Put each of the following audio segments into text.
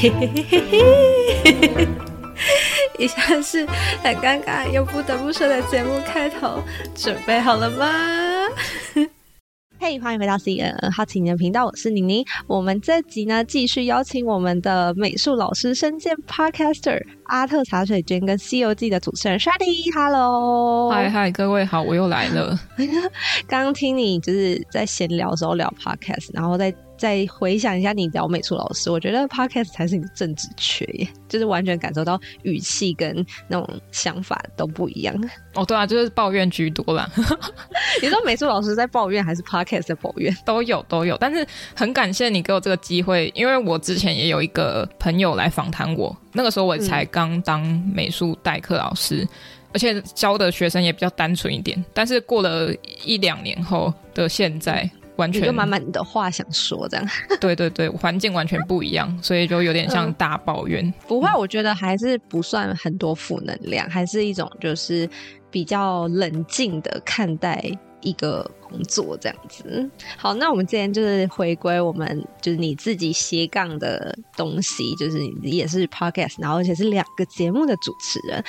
嘿嘿嘿嘿嘿，以下是很尴尬又不得不说的节目开头，准备好了吗？嘿，欢迎回到 CNN 好奇你的频道，我是宁宁。我们这集呢，继续邀请我们的美术老师、声健 Podcaster 阿特茶水间跟《西游记》的主持人 Shady，Hello，嗨嗨，各位好，我又来了。刚刚听你就是在闲聊的时候聊 Podcast，然后再。再回想一下你聊美术老师，我觉得 Podcast 才是你的正职缺耶，就是完全感受到语气跟那种想法都不一样。哦，对啊，就是抱怨居多啦。你说美术老师在抱怨，还是 Podcast 在抱怨？都有都有，但是很感谢你给我这个机会，因为我之前也有一个朋友来访谈我，那个时候我才刚当美术代课老师，嗯，而且教的学生也比较单纯一点。但是过了一两年后的现在。完全就满满的话想说，这样 对对对，环境完全不一样，所以就有点像大抱怨。嗯、不会，我觉得还是不算很多负能量，还是一种就是比较冷静的看待一个工作这样子。好，那我们今天就是回归我们就是你自己斜杠的东西，就是你也是 podcast，然后而且是两个节目的主持人。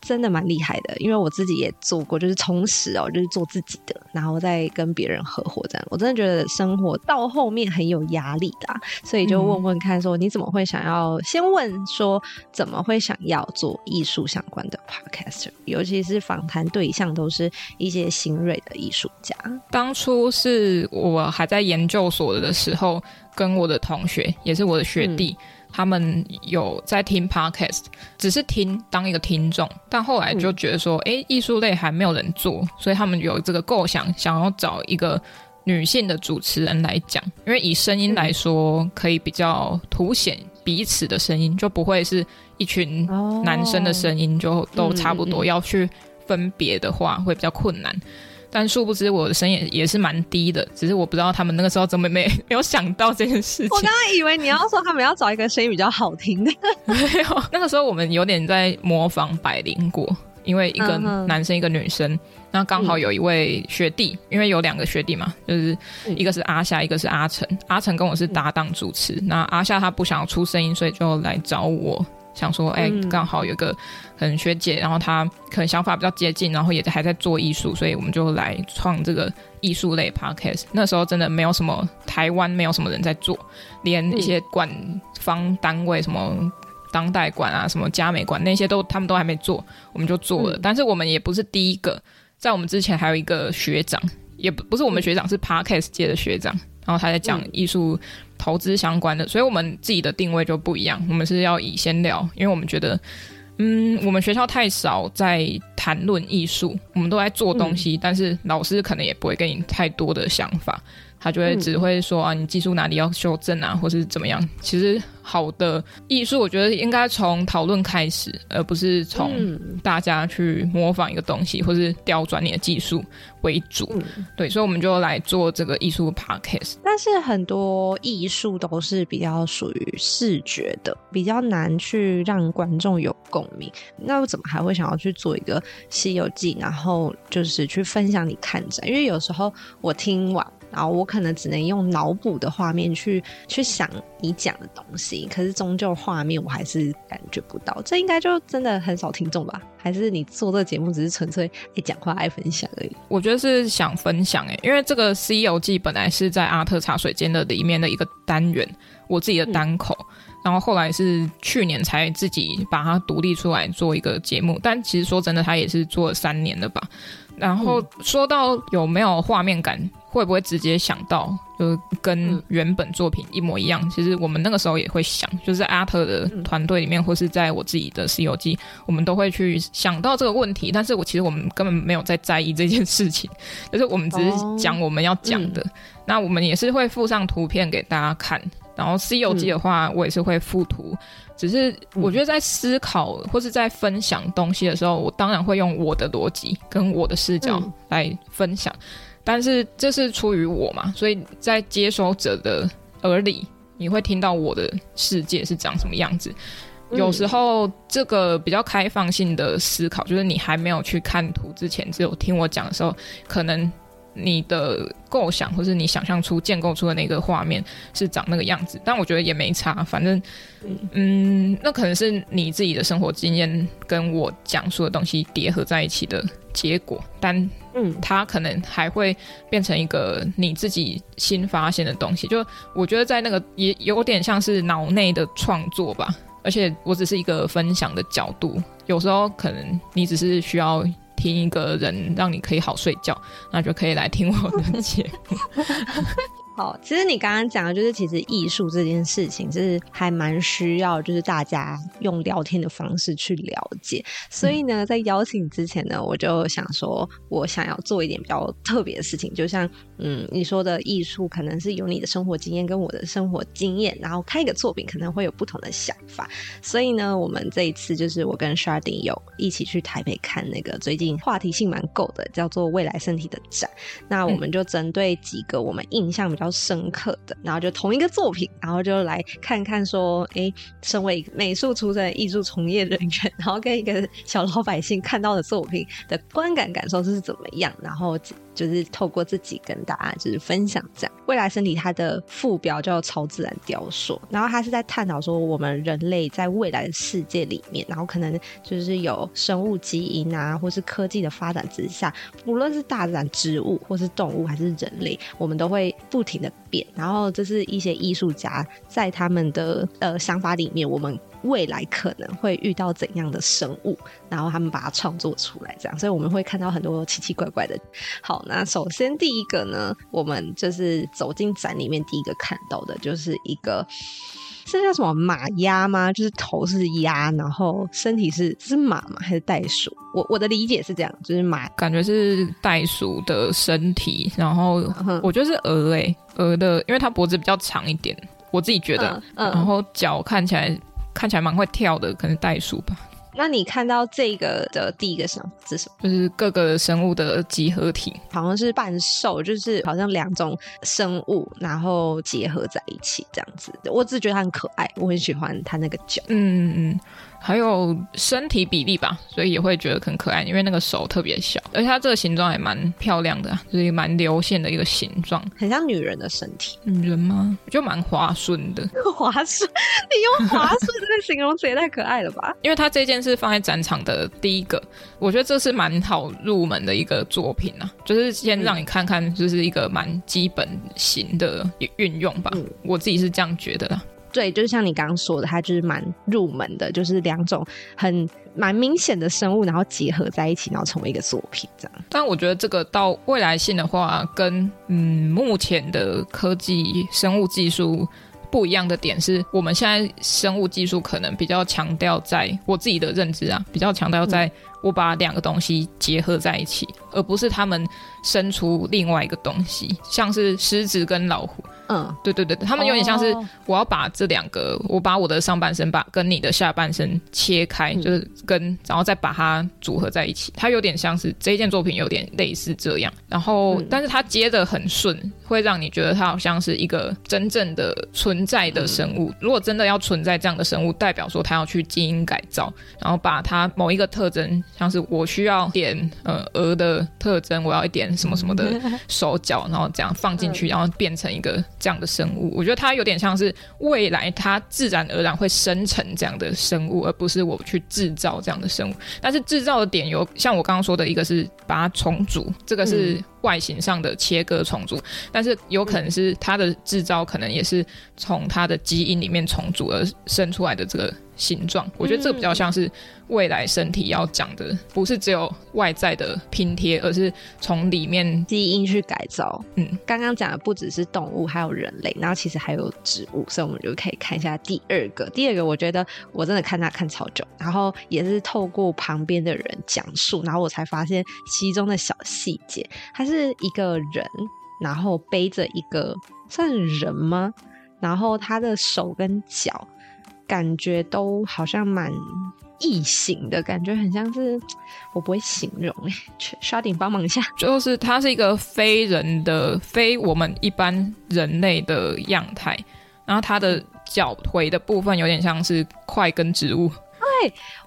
真的蛮厉害的，因为我自己也做过，就是从始哦，就是做自己的，然后再跟别人合伙这样。我真的觉得生活到后面很有压力的，所以就问问看，说你怎么会想要？先问说怎么会想要做艺术相关的 podcaster，尤其是访谈对象都是一些新锐的艺术家。当初是我还在研究所的时候，跟我的同学，也是我的学弟。嗯他们有在听 podcast，只是听当一个听众，但后来就觉得说，哎、嗯，艺术类还没有人做，所以他们有这个构想，想要找一个女性的主持人来讲，因为以声音来说，可以比较凸显彼此的声音，就不会是一群男生的声音就都差不多，要去分别的话会比较困难。但殊不知我的声音也是蛮低的，只是我不知道他们那个时候怎么没 没有想到这件事情。我刚刚以为你要说他们要找一个声音比较好听的，没有。那个时候我们有点在模仿百灵果，因为一个男生一个女生，那、uh、刚 -huh. 好有一位学弟，嗯、因为有两个学弟嘛，就是一个是阿夏，一个是阿成。阿成跟我是搭档主持，嗯、那阿夏他不想要出声音，所以就来找我。想说，哎、欸，刚好有个可能学姐，然后她可能想法比较接近，然后也还在做艺术，所以我们就来创这个艺术类 podcast。那时候真的没有什么台湾没有什么人在做，连一些馆方单位，什么当代馆啊，什么嘉美馆那些都他们都还没做，我们就做了。但是我们也不是第一个，在我们之前还有一个学长，也不不是我们学长，是 podcast 界的学长。然后他在讲艺术投资相关的，所以我们自己的定位就不一样。我们是要以闲聊，因为我们觉得，嗯，我们学校太少在谈论艺术，我们都在做东西，但是老师可能也不会给你太多的想法。他就会只会说啊，你技术哪里要修正啊，或是怎么样？其实好的艺术，我觉得应该从讨论开始，而不是从大家去模仿一个东西，或是刁钻你的技术为主。对，所以我们就来做这个艺术 podcast。但是很多艺术都是比较属于视觉的，比较难去让观众有共鸣。那我怎么还会想要去做一个《西游记》，然后就是去分享你看展？因为有时候我听完。然后我可能只能用脑补的画面去去想你讲的东西，可是终究画面我还是感觉不到。这应该就真的很少听众吧？还是你做这个节目只是纯粹爱讲话爱分享而已？我觉得是想分享诶，因为这个《西游记》本来是在阿特茶水间的里面的一个单元，我自己的单口，嗯、然后后来是去年才自己把它独立出来做一个节目。但其实说真的，它也是做了三年了吧。然后说到有没有画面感？会不会直接想到，就跟原本作品一模一样？嗯、其实我们那个时候也会想，就是在阿特的团队里面，或是在我自己的《西游记》，我们都会去想到这个问题。但是我其实我们根本没有在在意这件事情，就是我们只是讲我们要讲的。哦嗯、那我们也是会附上图片给大家看。然后《西游记》的话，我也是会附图。只是我觉得在思考或是在分享东西的时候，我当然会用我的逻辑跟我的视角来分享。但是这是出于我嘛，所以在接收者的耳里，你会听到我的世界是长什么样子。有时候这个比较开放性的思考，就是你还没有去看图之前，只有听我讲的时候，可能你的构想或是你想象出建构出的那个画面是长那个样子，但我觉得也没差，反正，嗯，那可能是你自己的生活经验跟我讲述的东西叠合在一起的结果，但嗯，它可能还会变成一个你自己新发现的东西。就我觉得在那个也有点像是脑内的创作吧，而且我只是一个分享的角度，有时候可能你只是需要。听一个人让你可以好睡觉，那就可以来听我的节目。好，其实你刚刚讲的就是，其实艺术这件事情就是还蛮需要，就是大家用聊天的方式去了解。所以呢，在邀请之前呢，我就想说，我想要做一点比较特别的事情，就像嗯，你说的艺术可能是有你的生活经验跟我的生活经验，然后看一个作品可能会有不同的想法。所以呢，我们这一次就是我跟 Sharding 有一起去台北看那个最近话题性蛮够的，叫做《未来身体》的展。那我们就针对几个我们印象比较深刻的，然后就同一个作品，然后就来看看说，哎，身为美术出身的艺术从业人员，然后跟一个小老百姓看到的作品的观感感受是怎么样，然后。就是透过自己跟大家就是分享这样，未来身体它的副标叫超自然雕塑，然后它是在探讨说我们人类在未来的世界里面，然后可能就是有生物基因啊，或是科技的发展之下，无论是大自然、植物或是动物还是人类，我们都会不停的变。然后这是一些艺术家在他们的呃想法里面，我们。未来可能会遇到怎样的生物，然后他们把它创作出来，这样，所以我们会看到很多奇奇怪怪的。好，那首先第一个呢，我们就是走进展里面第一个看到的，就是一个，这叫什么马鸭吗？就是头是鸭，然后身体是是马吗？还是袋鼠？我我的理解是这样，就是马，感觉是袋鼠的身体，然后我觉得是鹅诶，鹅的，因为它脖子比较长一点，我自己觉得，嗯嗯、然后脚看起来。看起来蛮会跳的，可能袋鼠吧。那你看到这个的第一个想法是什么？就是各个生物的集合体，好像是半兽，就是好像两种生物然后结合在一起这样子。我只觉得它很可爱，我很喜欢它那个脚。嗯嗯嗯。还有身体比例吧，所以也会觉得很可爱，因为那个手特别小，而且它这个形状也蛮漂亮的，就是蛮流线的一个形状，很像女人的身体。女人吗？就蛮滑顺的。滑顺？你用滑顺这个形容词也太可爱了吧？因为它这件是放在展场的第一个，我觉得这是蛮好入门的一个作品啊，就是先让你看看，就是一个蛮基本型的运用吧。嗯，我自己是这样觉得的。对，就是像你刚刚说的，它就是蛮入门的，就是两种很蛮明显的生物，然后结合在一起，然后成为一个作品这样。但我觉得这个到未来性的话，跟嗯目前的科技生物技术不一样的点是，我们现在生物技术可能比较强调在我自己的认知啊，比较强调在我把两个东西结合在一起，嗯、而不是他们生出另外一个东西，像是狮子跟老虎。嗯，对对对，他们有点像是我要把这两个，哦、我把我的上半身把跟你的下半身切开，嗯、就是跟然后再把它组合在一起。它有点像是这一件作品有点类似这样，然后、嗯、但是它接得很顺，会让你觉得它好像是一个真正的存在的生物。嗯、如果真的要存在这样的生物，代表说它要去基因改造，然后把它某一个特征，像是我需要点呃鹅的特征，我要一点什么什么的 手脚，然后这样放进去，然后变成一个。这样的生物，我觉得它有点像是未来它自然而然会生成这样的生物，而不是我去制造这样的生物。但是制造的点有像我刚刚说的一个是把它重组，这个是外形上的切割重组，但是有可能是它的制造可能也是从它的基因里面重组而生出来的这个。形状，我觉得这比较像是未来身体要讲的，不是只有外在的拼贴，而是从里面基因去改造。嗯，刚刚讲的不只是动物，还有人类，然后其实还有植物，所以我们就可以看一下第二个。第二个，我觉得我真的看他看超久，然后也是透过旁边的人讲述，然后我才发现其中的小细节。他是一个人，然后背着一个算是人吗？然后他的手跟脚。感觉都好像蛮异形的感觉，很像是 我不会形容诶。Chardin 帮忙一下，就是它是一个非人的、非我们一般人类的样态，然后它的脚腿的部分有点像是块根植物，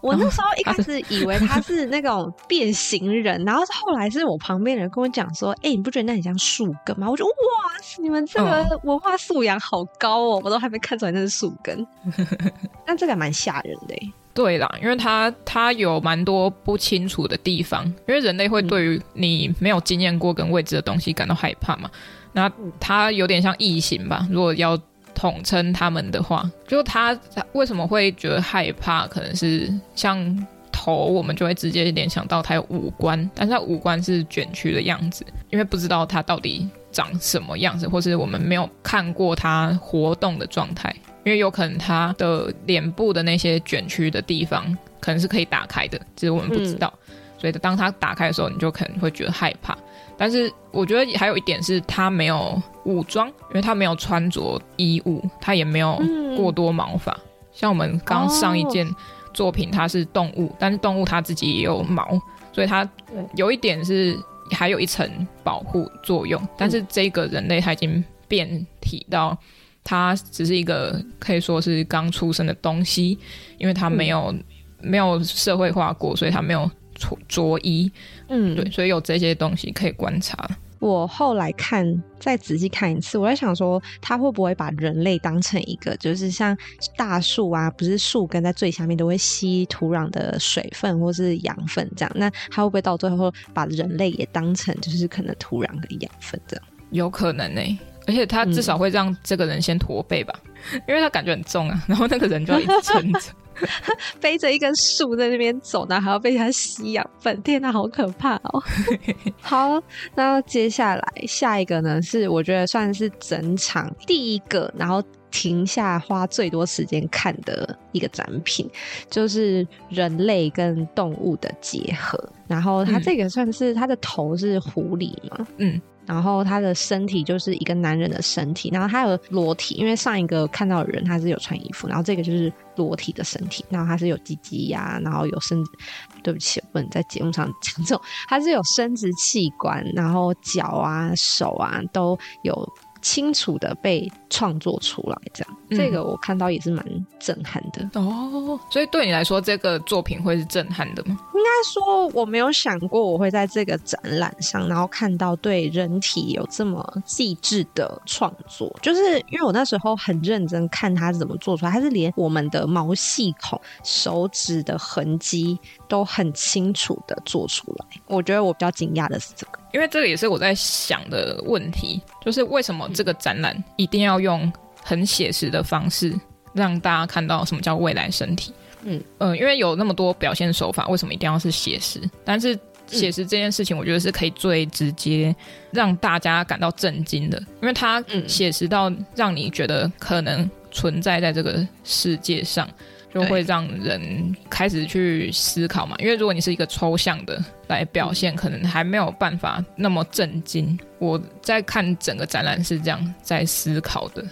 我那时候一开始以为他是那种变形人，然后后来是我旁边人跟我讲说：“哎、欸，你不觉得那很像树根吗？”我就哇，你们这个文化素养好高哦，我都还没看出来那是树根。但这个蛮吓人的。对啦，因为他他有蛮多不清楚的地方，因为人类会对于你没有经验过跟未知的东西感到害怕嘛。那他有点像异形吧？如果要统称他们的话，就他为什么会觉得害怕？可能是像头，我们就会直接联想到他有五官，但是他五官是卷曲的样子，因为不知道他到底长什么样子，或是我们没有看过他活动的状态，因为有可能他的脸部的那些卷曲的地方可能是可以打开的，只是我们不知道，所以当他打开的时候，你就可能会觉得害怕。但是我觉得还有一点是，他没有武装，因为他没有穿着衣物，他也没有过多毛发。嗯、像我们刚上一件作品，它是动物，哦、但是动物它自己也有毛，所以它有一点是还有一层保护作用。但是这个人类他已经变体到，它只是一个可以说是刚出生的东西，因为它没有、嗯、没有社会化过，所以它没有。着衣，嗯，对，所以有这些东西可以观察。我后来看，再仔细看一次，我在想说，他会不会把人类当成一个，就是像大树啊，不是树根在最下面都会吸土壤的水分或是养分这样？那他会不会到最后把人类也当成就是可能土壤的养分这样？有可能呢、欸，而且他至少会让这个人先驼背吧，嗯、因为他感觉很重啊，然后那个人就要一直撑着。背着一根树在那边走，然后还要被它吸养分，天哪，好可怕哦！好，那接下来下一个呢，是我觉得算是整场第一个，然后停下花最多时间看的一个展品，就是人类跟动物的结合。然后它这个算是它的头是狐狸嘛？嗯。然后他的身体就是一个男人的身体，然后他有裸体，因为上一个看到的人他是有穿衣服，然后这个就是裸体的身体，然后他是有鸡鸡呀，然后有生殖，对不起，我不能在节目上讲这种，他是有生殖器官，然后脚啊、手啊都有。清楚的被创作出来，这样，嗯、这个我看到也是蛮震撼的哦。所以对你来说，这个作品会是震撼的吗？应该说，我没有想过我会在这个展览上，然后看到对人体有这么细致的创作。就是因为我那时候很认真看它是怎么做出来，它是连我们的毛细孔、手指的痕迹都很清楚的做出来。我觉得我比较惊讶的是这个。因为这个也是我在想的问题，就是为什么这个展览一定要用很写实的方式让大家看到什么叫未来身体？嗯嗯、呃，因为有那么多表现手法，为什么一定要是写实？但是写实这件事情，我觉得是可以最直接让大家感到震惊的，因为它写实到让你觉得可能存在在这个世界上。就会让人开始去思考嘛，因为如果你是一个抽象的来表现，可能还没有办法那么震惊。我在看整个展览是这样在思考的，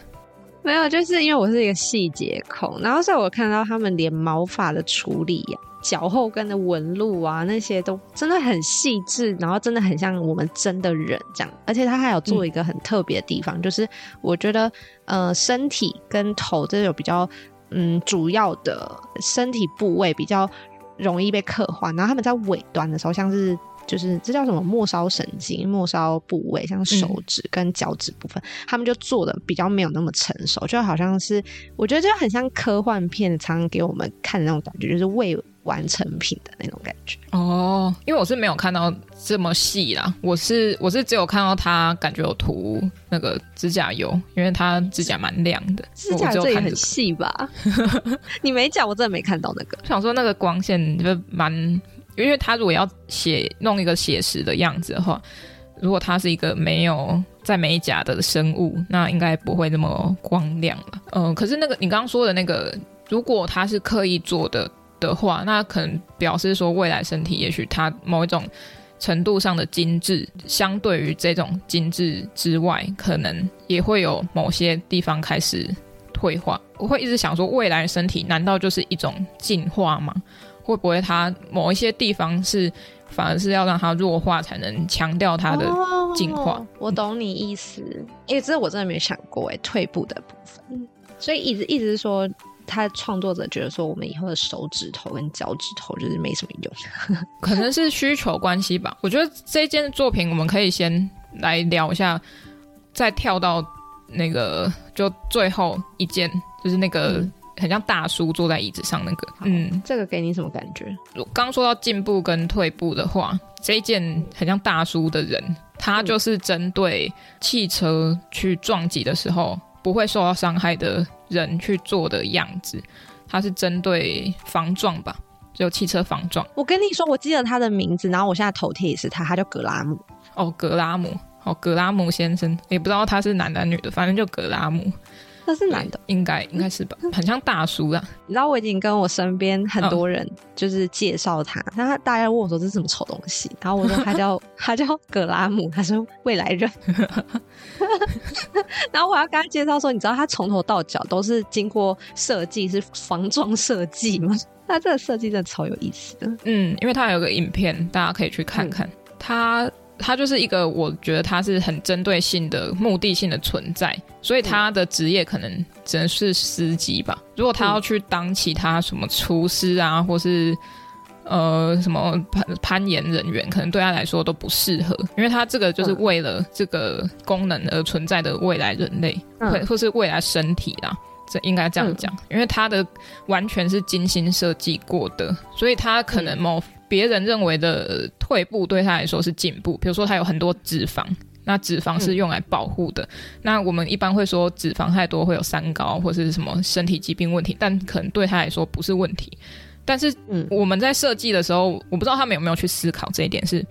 没有，就是因为我是一个细节控，然后所以我看到他们连毛发的处理呀、啊、脚后跟的纹路啊那些都真的很细致，然后真的很像我们真的人这样，而且他还有做一个很特别的地方，嗯、就是我觉得呃身体跟头这有比较。嗯，主要的身体部位比较容易被刻画，然后他们在尾端的时候，像是就是这叫什么末梢神经、末梢部位，像手指跟脚趾部分，他们就做的比较没有那么成熟，就好像是我觉得就很像科幻片常常给我们看的那种感觉，就是未完成品的那种感觉哦，因为我是没有看到这么细啦，我是我是只有看到他感觉有涂那个指甲油，因为他指甲蛮亮的，指甲这也很细吧？你没讲，我真的没看到那个。我想说那个光线就蛮，因为他如果要写弄一个写实的样子的话，如果他是一个没有在美甲的生物，那应该不会那么光亮了。嗯、呃，可是那个你刚刚说的那个，如果他是刻意做的。的话，那可能表示说未来身体，也许它某一种程度上的精致，相对于这种精致之外，可能也会有某些地方开始退化。我会一直想说，未来身体难道就是一种进化吗？会不会它某一些地方是反而是要让它弱化，才能强调它的进化？哦，我懂你意思，因为这我真的没想过哎，退步的部分，所以一直一直说。他创作者觉得说，我们以后的手指头跟脚趾头就是没什么用，可能是需求关系吧。我觉得这件作品我们可以先来聊一下，再跳到那个就最后一件，就是那个很像大叔坐在椅子上那个。嗯，这个给你什么感觉？我刚说到进步跟退步的话，这一件很像大叔的人，他就是针对汽车去撞击的时候不会受到伤害的人去做的样子，它是针对防撞吧，就汽车防撞。我跟你说，我记得他的名字，然后我现在头贴也是他，他叫格拉姆。哦，格拉姆，哦，格拉姆先生，也不知道他是男的女的，反正就格拉姆。他是男的，应该应该是吧，很像大叔啊。你知道我已经跟我身边很多人 就是介绍他，然后大家问我说这是什么丑东西，然后我说他叫 他叫格拉姆，他说未来人。然后我要跟他介绍说，你知道他从头到脚都是经过设计，是防撞设计吗？他这个设计真的超有意思的。嗯，因为他有个影片，大家可以去看看。嗯他就是一个，我觉得他是很针对性的、目的性的存在，所以他的职业可能只能是司机吧。如果他要去当其他什么厨师啊，或是呃什么攀攀岩人员，可能对他来说都不适合，因为他这个就是为了这个功能而存在的未来人类，或或是未来身体啦，这应该这样讲，因为他的完全是精心设计过的，所以他可能某。别人认为的退步对他来说是进步，比如说他有很多脂肪，那脂肪是用来保护的。嗯、那我们一般会说脂肪太多会有三高或者是什么身体疾病问题，但可能对他来说不是问题。但是我们在设计的时候，我不知道他们有没有去思考这一点是。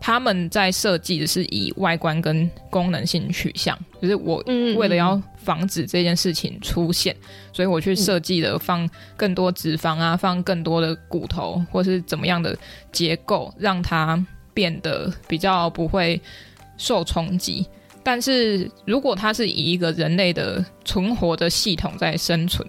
他们在设计的是以外观跟功能性取向，就是我为了要防止这件事情出现，嗯、所以我去设计了放更多脂肪啊，放更多的骨头，或是怎么样的结构，让它变得比较不会受冲击。但是如果它是以一个人类的存活的系统在生存，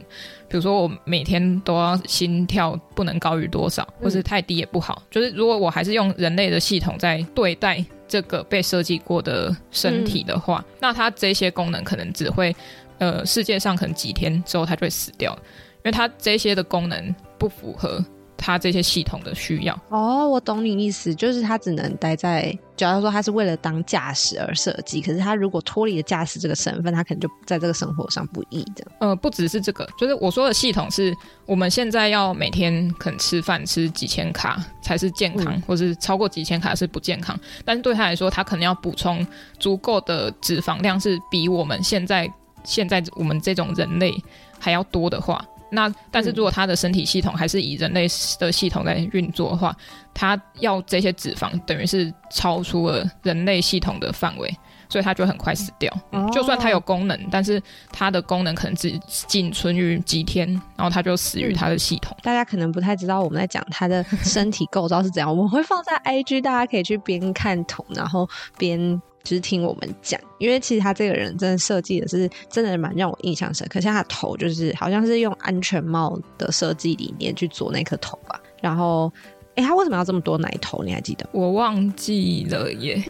比如说，我每天都要心跳不能高于多少，或是太低也不好。就是如果我还是用人类的系统在对待这个被设计过的身体的话，嗯、那它这些功能可能只会，呃，世界上可能几天之后它就会死掉，因为它这些的功能不符合。他这些系统的需要哦，我懂你意思，就是他只能待在，假如说他是为了当驾驶而设计，可是他如果脱离了驾驶这个身份，他可能就在这个生活上不易的。呃，不只是这个，就是我说的系统是我们现在要每天可能吃饭吃几千卡才是健康，嗯、或是超过几千卡是不健康。但是对他来说，他可能要补充足够的脂肪量，是比我们现在现在我们这种人类还要多的话。那但是如果他的身体系统还是以人类的系统在运作的话，他要这些脂肪等于是超出了人类系统的范围，所以他就很快死掉。嗯，就算他有功能，但是他的功能可能只仅存于几天，然后他就死于他的系统。大家可能不太知道我们在讲他的身体构造是怎样，我们会放在 IG，大家可以去边看图，然后边。就是听我们讲，因为其实他这个人真的设计的是真的蛮让我印象深刻。像他头就是好像是用安全帽的设计理念去做那颗头吧。然后，哎，他为什么要这么多奶头？你还记得？我忘记了耶。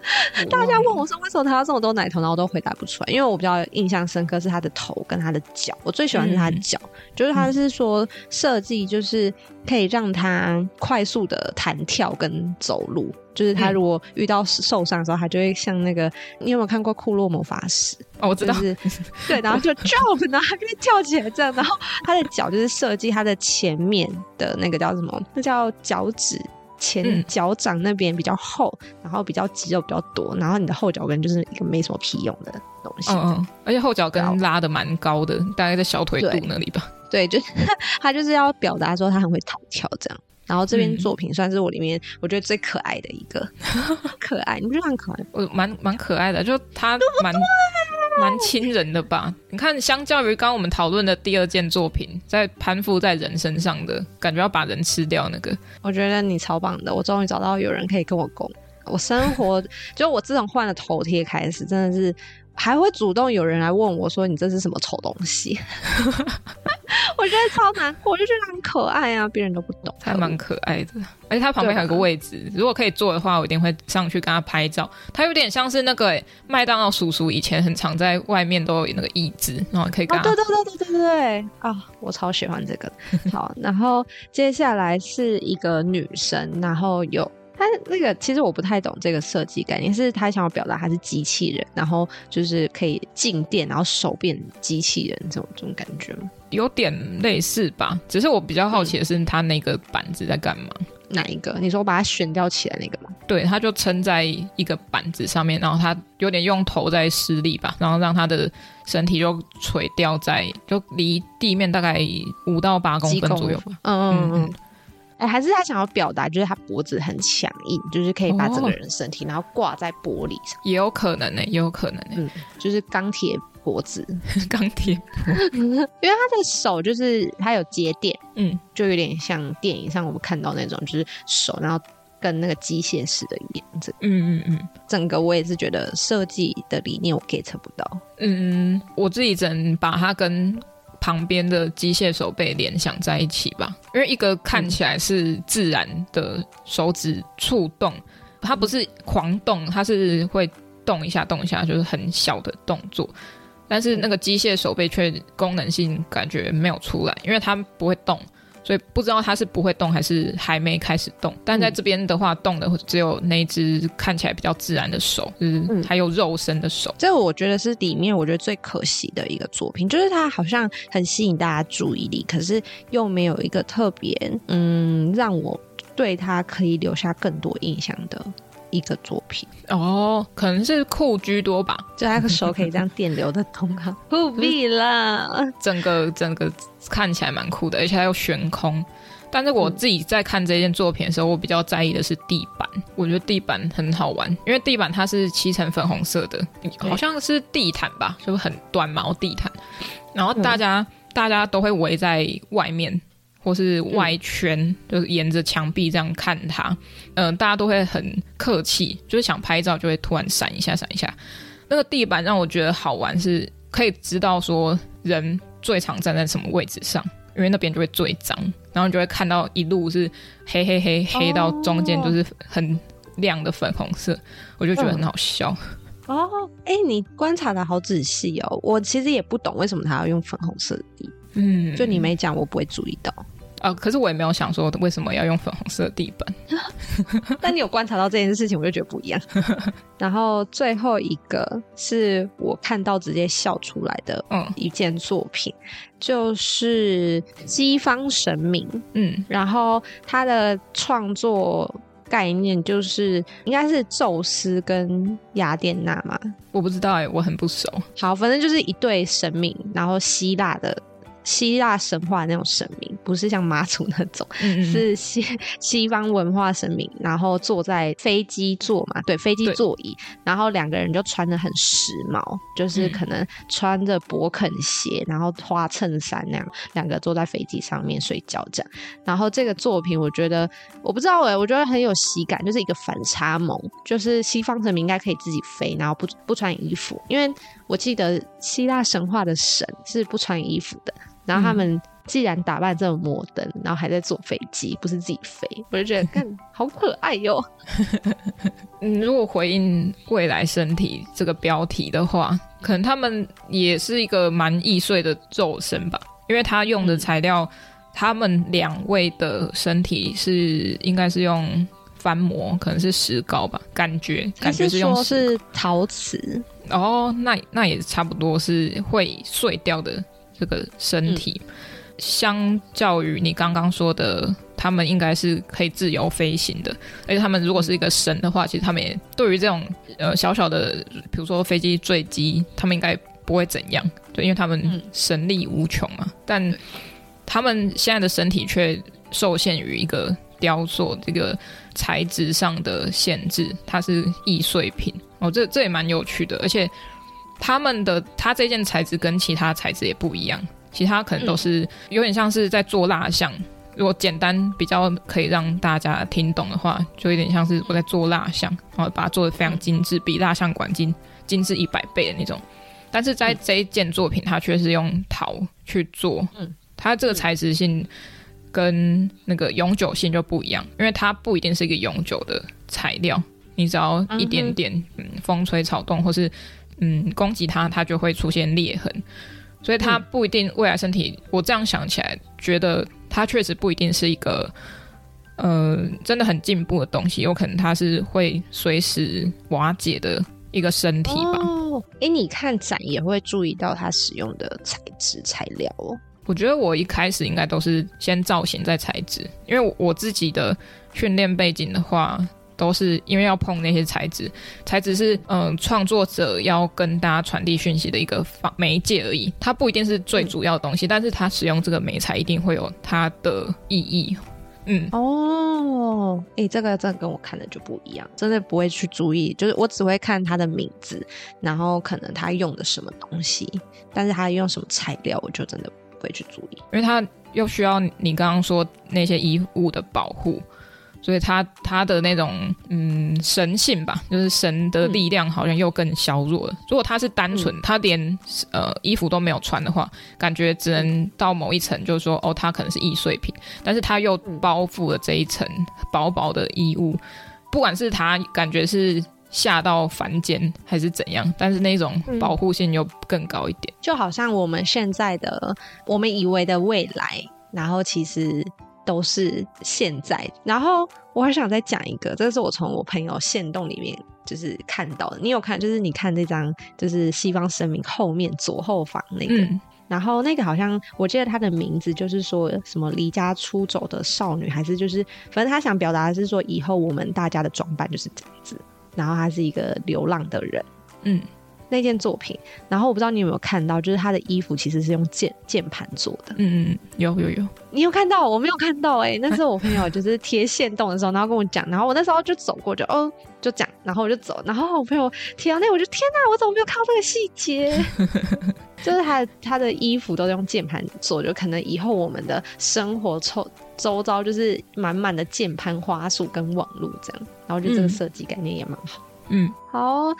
大家问我说为什么他要这么多奶头，然后我都回答不出来。因为我比较印象深刻是他的头跟他的脚。我最喜欢是他的脚，嗯、就是他是说设计就是可以让他快速的弹跳跟走路。就是他如果遇到受伤的时候，他就会像那个，你有没有看过《库洛魔法使》？哦，我知道，就是对，然后就 jump，然后他就会跳起来这样，然后他的脚就是设计他的前面的那个叫什么？那叫脚趾前脚掌那边比较厚，然后比较肌肉比较多，然后你的后脚跟就是一个没什么屁用的东西。嗯嗯，而且后脚跟拉的蛮高的，大概在小腿肚那里吧。对，对，就 他就是要表达说他很会讨巧这样。然后这边作品算是我里面我觉得最可爱的一个，嗯、可爱，你不觉得很可爱？我蛮蛮可爱的，就他蛮蛮亲人的吧？你看，相较于刚刚我们讨论的第二件作品，在攀附在人身上的感觉要把人吃掉那个，我觉得你超棒的，我终于找到有人可以跟我共。我生活就我自从换了头贴开始，真的是还会主动有人来问我说：“你这是什么丑东西？” 我觉得超难过，我就觉得很可爱啊，别人都不懂，还蛮可爱的。而且他旁边还有个位置，如果可以坐的话，我一定会上去跟他拍照。他有点像是那个麦当劳叔叔，以前很常在外面都有那个椅子，然后可以跟他。对对对对对对啊、哦！我超喜欢这个。好，然后接下来是一个女生，然后有。他那个其实我不太懂这个设计概念，是他想要表达他是机器人，然后就是可以静电，然后手变机器人这种这种感觉吗？有点类似吧，只是我比较好奇的是他那个板子在干嘛？嗯、哪一个？你说我把它悬吊起来那个吗？对，他就撑在一个板子上面，然后他有点用头在施力吧，然后让他的身体就垂吊在，就离地面大概五到八公分左右吧。嗯嗯嗯。嗯哎，还是他想要表达，就是他脖子很强硬，就是可以把整个人身体，哦、然后挂在玻璃上，也有可能呢，也有可能呢，嗯，就是钢铁脖子，钢铁，因为他的手就是他有接电，嗯，就有点像电影上我们看到那种，就是手，然后跟那个机械式的样子，嗯嗯嗯，整个我也是觉得设计的理念我 get 不到，嗯，我自己只能把它跟。旁边的机械手被联想在一起吧，因为一个看起来是自然的手指触动，它不是狂动，它是会动一下动一下，就是很小的动作。但是那个机械手背却功能性感觉没有出来，因为它不会动。所以不知道它是不会动还是还没开始动，但在这边的话，动的只有那只看起来比较自然的手，就是还有肉身的手。这我觉得是里面我觉得最可惜的一个作品，就是它好像很吸引大家注意力，可是又没有一个特别嗯让我对它可以留下更多印象的。一个作品哦，可能是酷居多吧，就他的手可以这样电流的通啊，酷毙了。整个整个看起来蛮酷的，而且还有悬空。但是我自己在看这件作品的时候，我比较在意的是地板。我觉得地板很好玩，因为地板它是漆成粉红色的，好像是地毯吧，就是很短毛地毯。然后大家、嗯、大家都会围在外面。或是外圈，嗯、就是沿着墙壁这样看它，嗯、呃，大家都会很客气，就是想拍照就会突然闪一下，闪一下。那个地板让我觉得好玩，是可以知道说人最常站在什么位置上，因为那边就会最脏，然后你就会看到一路是黑黑黑黑到中间就是很亮的粉红色，哦、我就觉得很好笑。哦，哎、欸，你观察的好仔细哦，我其实也不懂为什么他要用粉红色的地板。嗯，就你没讲，我不会注意到。啊、呃，可是我也没有想说为什么要用粉红色的地板。但你有观察到这件事情，我就觉得不一样。然后最后一个是我看到直接笑出来的，嗯，一件作品，嗯、就是西方神明。嗯，然后他的创作概念就是应该是宙斯跟雅典娜嘛？我不知道哎、欸，我很不熟。好，反正就是一对神明，然后希腊的。希腊神话那种神明，不是像妈祖那种，是西西方文化神明。然后坐在飞机座嘛，对，飞机座椅。然后两个人就穿的很时髦，就是可能穿着勃肯鞋，然后花衬衫那样，两个坐在飞机上面睡觉这样。然后这个作品，我觉得我不知道哎、欸，我觉得很有喜感，就是一个反差萌，就是西方神明应该可以自己飞，然后不不穿衣服，因为我记得希腊神话的神是不穿衣服的。然后他们既然打扮这么摩登，嗯、然后还在坐飞机，不是自己飞，我就觉得 看好可爱哟。嗯，如果回应未来身体这个标题的话，可能他们也是一个蛮易碎的肉身吧，因为他用的材料，嗯、他们两位的身体是应该是用翻模，可能是石膏吧，感觉感觉是用是陶瓷哦，那那也差不多是会碎掉的。这个身体，嗯、相较于你刚刚说的，他们应该是可以自由飞行的。而且他们如果是一个神的话，其实他们也对于这种呃小小的，比如说飞机坠机，他们应该不会怎样，对，因为他们神力无穷嘛。嗯、但他们现在的身体却受限于一个雕塑这个材质上的限制，它是易碎品哦，这这也蛮有趣的，而且。他们的他这件材质跟其他材质也不一样，其他可能都是有点像是在做蜡像。如果简单比较可以让大家听懂的话，就有点像是我在做蜡像，然后把它做的非常精致，比蜡像馆精精致一百倍的那种。但是在这一件作品，它却是用陶去做，嗯，它这个材质性跟那个永久性就不一样，因为它不一定是一个永久的材料，你只要一点点嗯风吹草动或是嗯攻击它，它就会出现裂痕，所以它不一定未来身体。我这样想起来，觉得它确实不一定是一个呃真的很进步的东西，有可能它是会随时瓦解的一个身体吧。哦哎，你看展也会注意到它使用的材质材料哦。我觉得我一开始应该都是先造型再材质，因为我自己的训练背景的话，都是因为要碰那些材质，材质是嗯创作者要跟大家传递讯息的一个方媒介而已，它不一定是最主要的东西，嗯、但是它使用这个媒材一定会有它的意义。嗯哦，哎、欸，这个这个跟我看的就不一样，真的不会去注意，就是我只会看它的名字，然后可能他用的什么东西，但是他用什么材料，我就真的不会去注意，因为它又需要你刚刚说那些衣物的保护。所以他他的那种嗯神性吧，就是神的力量好像又更削弱了。如果他是单纯，他连呃衣服都没有穿的话，感觉只能到某一层，就是说哦，他可能是易碎品。但是他又包覆了这一层薄薄的衣物，不管是他感觉是下到凡间还是怎样，但是那种保护性又更高一点。就好像我们现在的我们以为的未来，然后其实。都是现在，然后我还想再讲一个，这是我从我朋友限动里面就是看到的。你有看？就是你看这张，就是西方神明后面左后方那个，嗯、然后那个好像我记得他的名字就是说什么离家出走的少女，还是就是反正他想表达的是说以后我们大家的装扮就是这样子，然后他是一个流浪的人，嗯。那件作品，然后我不知道你有没有看到，就是他的衣服其实是用键键盘做的。嗯嗯，有有有，你有看到？我没有看到哎、欸，那是我朋友就是贴线动的时候，然后跟我讲，然后我那时候就走过就哦就讲，然后我就走，然后我朋友贴到那，我就天哪，我怎么没有看到这个细节？就是他他的衣服都是用键盘做，就可能以后我们的生活周周遭就是满满的键盘花束跟网络这样，然后我觉得这个设计概念也蛮好。嗯，好。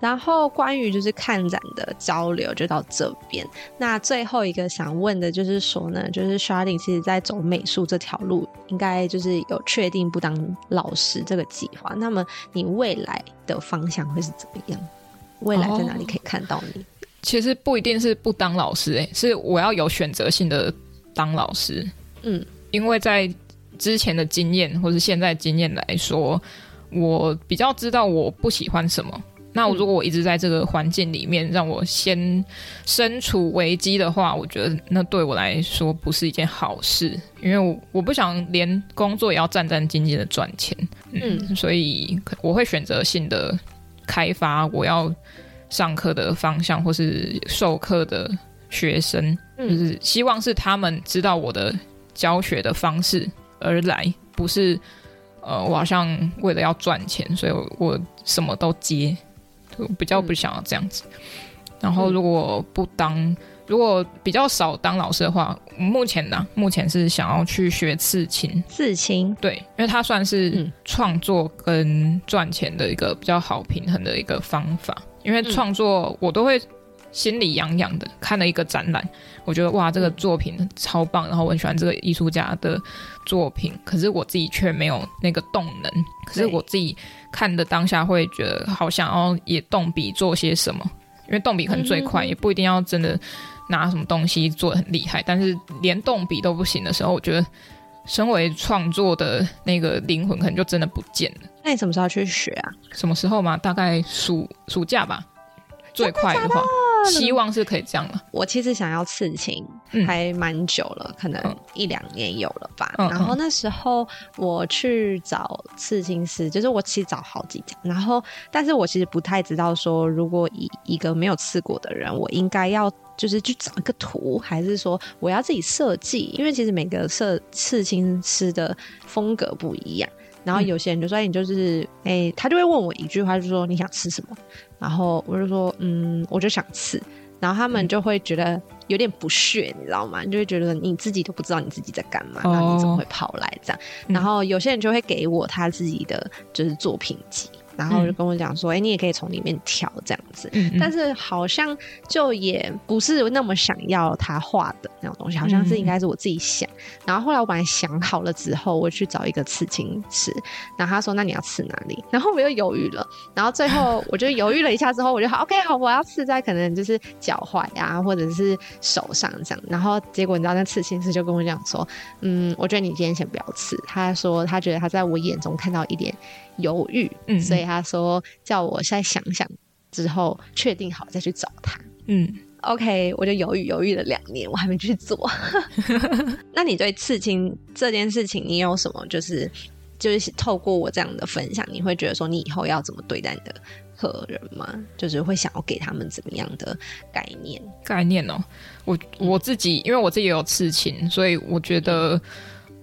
然后关于就是看展的交流就到这边。那最后一个想问的就是说呢，就是 Sharding 其实在走美术这条路，应该就是有确定不当老师这个计划。那么你未来的方向会是怎么样？未来在哪里可以看到你？哦，其实不一定是不当老师，诶，是我要有选择性的当老师。嗯，因为在之前的经验或是现在经验来说，我比较知道我不喜欢什么。那我如果我一直在这个环境里面，让我先身处危机的话，我觉得那对我来说不是一件好事，因为我我不想连工作也要战战兢兢的赚钱，嗯，嗯，所以我会选择性的开发我要上课的方向或是授课的学生，就是希望是他们知道我的教学的方式而来，不是呃，我好像为了要赚钱，所以我，我什么都接。我比较不想要这样子，嗯、然后如果不当，嗯、如果比较少当老师的话，目前呢，目前是想要去学刺青。刺青，对，因为它算是创作跟赚钱的一个比较好平衡的一个方法。因为创作我都会心里痒痒的，看了一个展览，我觉得哇，这个作品超棒，然后我很喜欢这个艺术家的作品，可是我自己却没有那个动能，可是我自己。看的当下会觉得好想要也动笔做些什么，因为动笔可能最快，也不一定要真的拿什么东西做的很厉害。但是连动笔都不行的时候，我觉得身为创作的那个灵魂可能就真的不见了。那你什么时候去学啊？什么时候嘛？大概暑暑假吧，最快的话。希望是可以这样了。我其实想要刺青，还蛮久了，嗯、可能一两年有了吧。嗯、然后那时候我去找刺青师，就是我其实找好几家，然后但是我其实不太知道说，如果以一个没有刺过的人，我应该要就是去找一个图，还是说我要自己设计？因为其实每个设刺青师的风格不一样。然后有些人就说：“哎、嗯，你就是哎，他就会问我一句话，就说你想吃什么？”然后我就说：“嗯，我就想吃。”然后他们就会觉得有点不屑，你知道吗？就会觉得你自己都不知道你自己在干嘛，然后你怎么会跑来这样？哦、然后有些人就会给我他自己的就是作品集，然后就跟我讲说，哎、嗯欸，你也可以从里面挑这样子。嗯嗯，但是好像就也不是那么想要他画的那种东西，好像是应该是我自己想。嗯、然后后来我本来想好了之后，我去找一个刺青师，然后他说，那你要刺哪里？然后我又犹豫了，然后最后我就犹豫了一下之后，我就好 OK 好，我要刺在可能就是脚踝啊，或者是手上这样。然后结果你知道那刺青师就跟我讲说，嗯，我觉得你今天先不要刺。他说他觉得他在我眼中看到一点犹豫，嗯，所以他说叫我再想想之后确定好再去找他。嗯，OK，我就犹豫犹豫了两年，我还没去做。那你对刺青这件事情，你有什么就是就是透过我这样的分享，你会觉得说你以后要怎么对待你的客人吗？就是会想要给他们怎么样的概念？概念哦，我我自己因为我自己也有刺青，所以我觉得。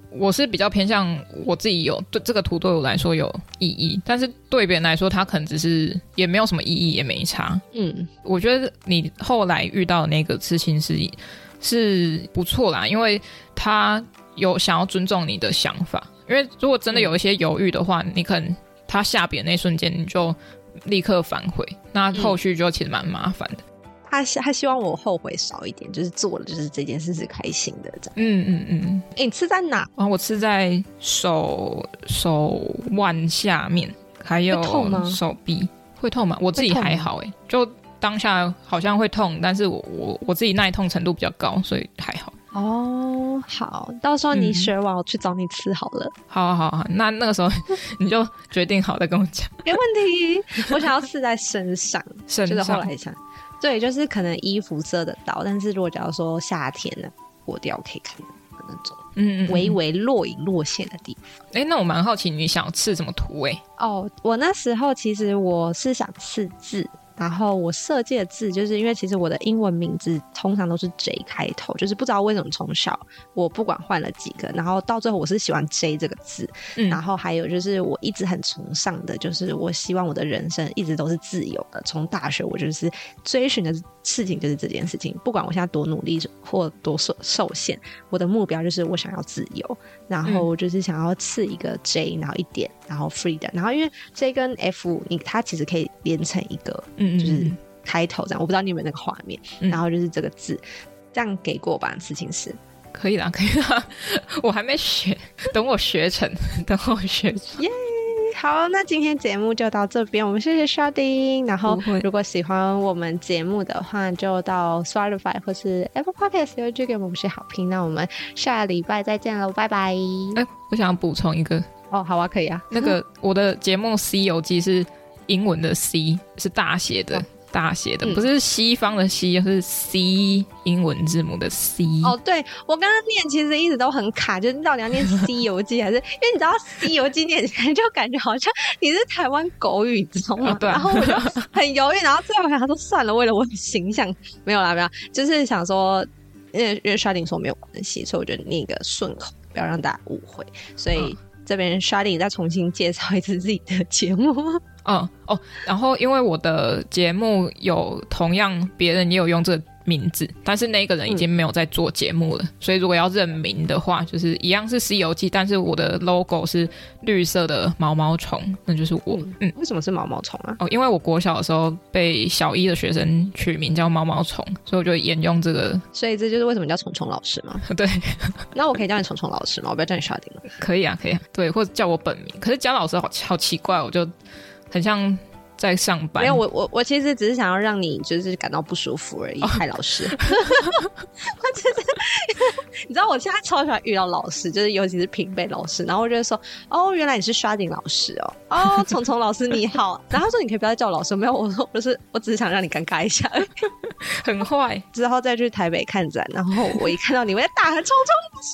我是比较偏向我自己有对这个图对我来说有意义，但是对别人来说，他可能只是也没有什么意义，也没差。嗯，我觉得你后来遇到的那个刺青师是不错啦，因为他有想要尊重你的想法。因为如果真的有一些犹豫的话，嗯、你可能他下笔的那瞬间你就立刻反悔，那后续就其实蛮麻烦的。他他希望我后悔少一点，就是做了就是这件事是开心的这样。嗯嗯嗯。哎、欸，你刺在哪？啊，我刺在手手腕下面，还有手臂。会痛吗？我自己还好哎，就当下好像会痛，但是我我我自己耐痛程度比较高，所以还好。哦，好，到时候你学完我去找你吃好了。嗯、好好好，那那个时候 你就决定好再跟我讲。没问题，我想要刺在身上，身上就是后来想。对，就是可能衣服遮得到，但是如果假如说夏天呢，过掉可以看到那种，嗯，微微若隐若现的地方。哎，那我蛮好奇，你想要刺什么图？哎，哦，我那时候其实我是想刺字。然后我设计的字，就是因为其实我的英文名字通常都是 J 开头，就是不知道为什么从小我不管换了几个，然后到最后我是喜欢 J 这个字。嗯，然后还有就是我一直很崇尚的，就是我希望我的人生一直都是自由的。从大学我就是追寻的事情就是这件事情，不管我现在多努力或多受受限，我的目标就是我想要自由。然后就是想要刺一个 J，然后一点，然后 freedom，然后因为 J 跟 F，你它其实可以连成一个，嗯，就是开头这样。我不知道你有没有那个画面，嗯、然后就是这个字，这样给过吧，事情是。可以啦，可以啦，我还没学，等我学成，等我学成。耶、yeah，好，那今天节目就到这边，我们谢谢 Chardin。然后如果喜欢我们节目的话，就到 Spotify 或是 Apple Podcast 留言给我们五星好评。那我们下礼拜再见喽，拜拜。哎、欸，我想补充一个。哦，好啊，可以啊。那个我的节目《西游记》是英文的 C，是大写的，哦、大写的，不是西方的西，是 C 英文字母的 C。哦，对，我刚刚念其实一直都很卡，就是到底要念 《C 游记》还是？因为你知道《C 游记》念起来就感觉好像你是台湾狗语，你知道吗？哦、对、啊。然后我就很犹豫，然后最后想说算了，为了我的形象，没有啦，没有，就是想说，因为因为 Sharding 说没有关系，所以我觉得念一个顺口，不要让大家误会，所以。哦这边 shari 再重新介绍一次自己的节目。嗯哦，然后因为我的节目有同样别人也有用这。名字，但是那个人已经没有在做节目了，嗯，所以如果要认名的话，就是一样是《西游记》，但是我的 logo 是绿色的毛毛虫，那就是我。嗯，嗯，为什么是毛毛虫啊？哦，因为我国小的时候被小一的学生取名叫毛毛虫，所以我就沿用这个。所以这就是为什么叫虫虫老师嘛？对。那我可以叫你虫虫老师吗？我不要叫你 Chardin 了。可以啊，可以啊。对，或者叫我本名。可是姜老师好好奇怪，我就很像。在上班，没有我我我其实只是想要让你就是感到不舒服而已，蔡、哦、老师。我真的你知道我现在超喜欢遇到老师，就是尤其是平辈老师，然后我就说哦，原来你是 Chardin 老师哦，哦，虫虫老师你好，然后他说你可以不要再叫我老师，没有，我说我是我只是想让你尴尬一下，很坏。之后再去台北看展，然后我一看到你，我在大喊虫虫老师，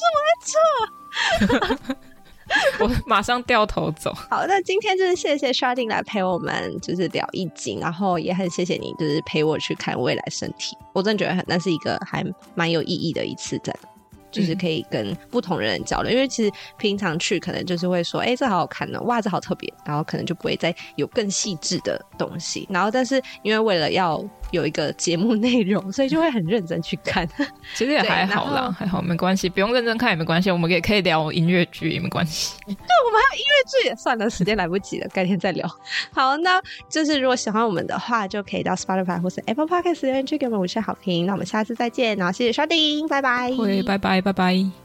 我在这。我马上掉头走。好，那今天就是谢谢 Chardin 来陪我们，就是聊一集，然后也很谢谢你，就是陪我去看未来身体。我真的觉得很，那是一个还蛮有意义的一次展，就是可以跟不同人交流。嗯、因为其实平常去可能就是会说，哎、欸，这好好看呢，哇，这好特别，然后可能就不会再有更细致的东西。然后，但是因为为了要有一个节目内容，所以就会很认真去看。其实也还好啦，还好没关系，不用认真看也没关系。我们也可以聊音乐剧也没关系。对，我们还有音乐剧也算了，时间来不及了，改天再聊。好，那就是如果喜欢我们的话，就可以到 Spotify 或是 Apple Podcast 留言区给我们五星好评。那我们下次再见，然后谢谢收听，拜拜。会，拜拜，拜拜。